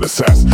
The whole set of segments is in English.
the sass.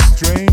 strange.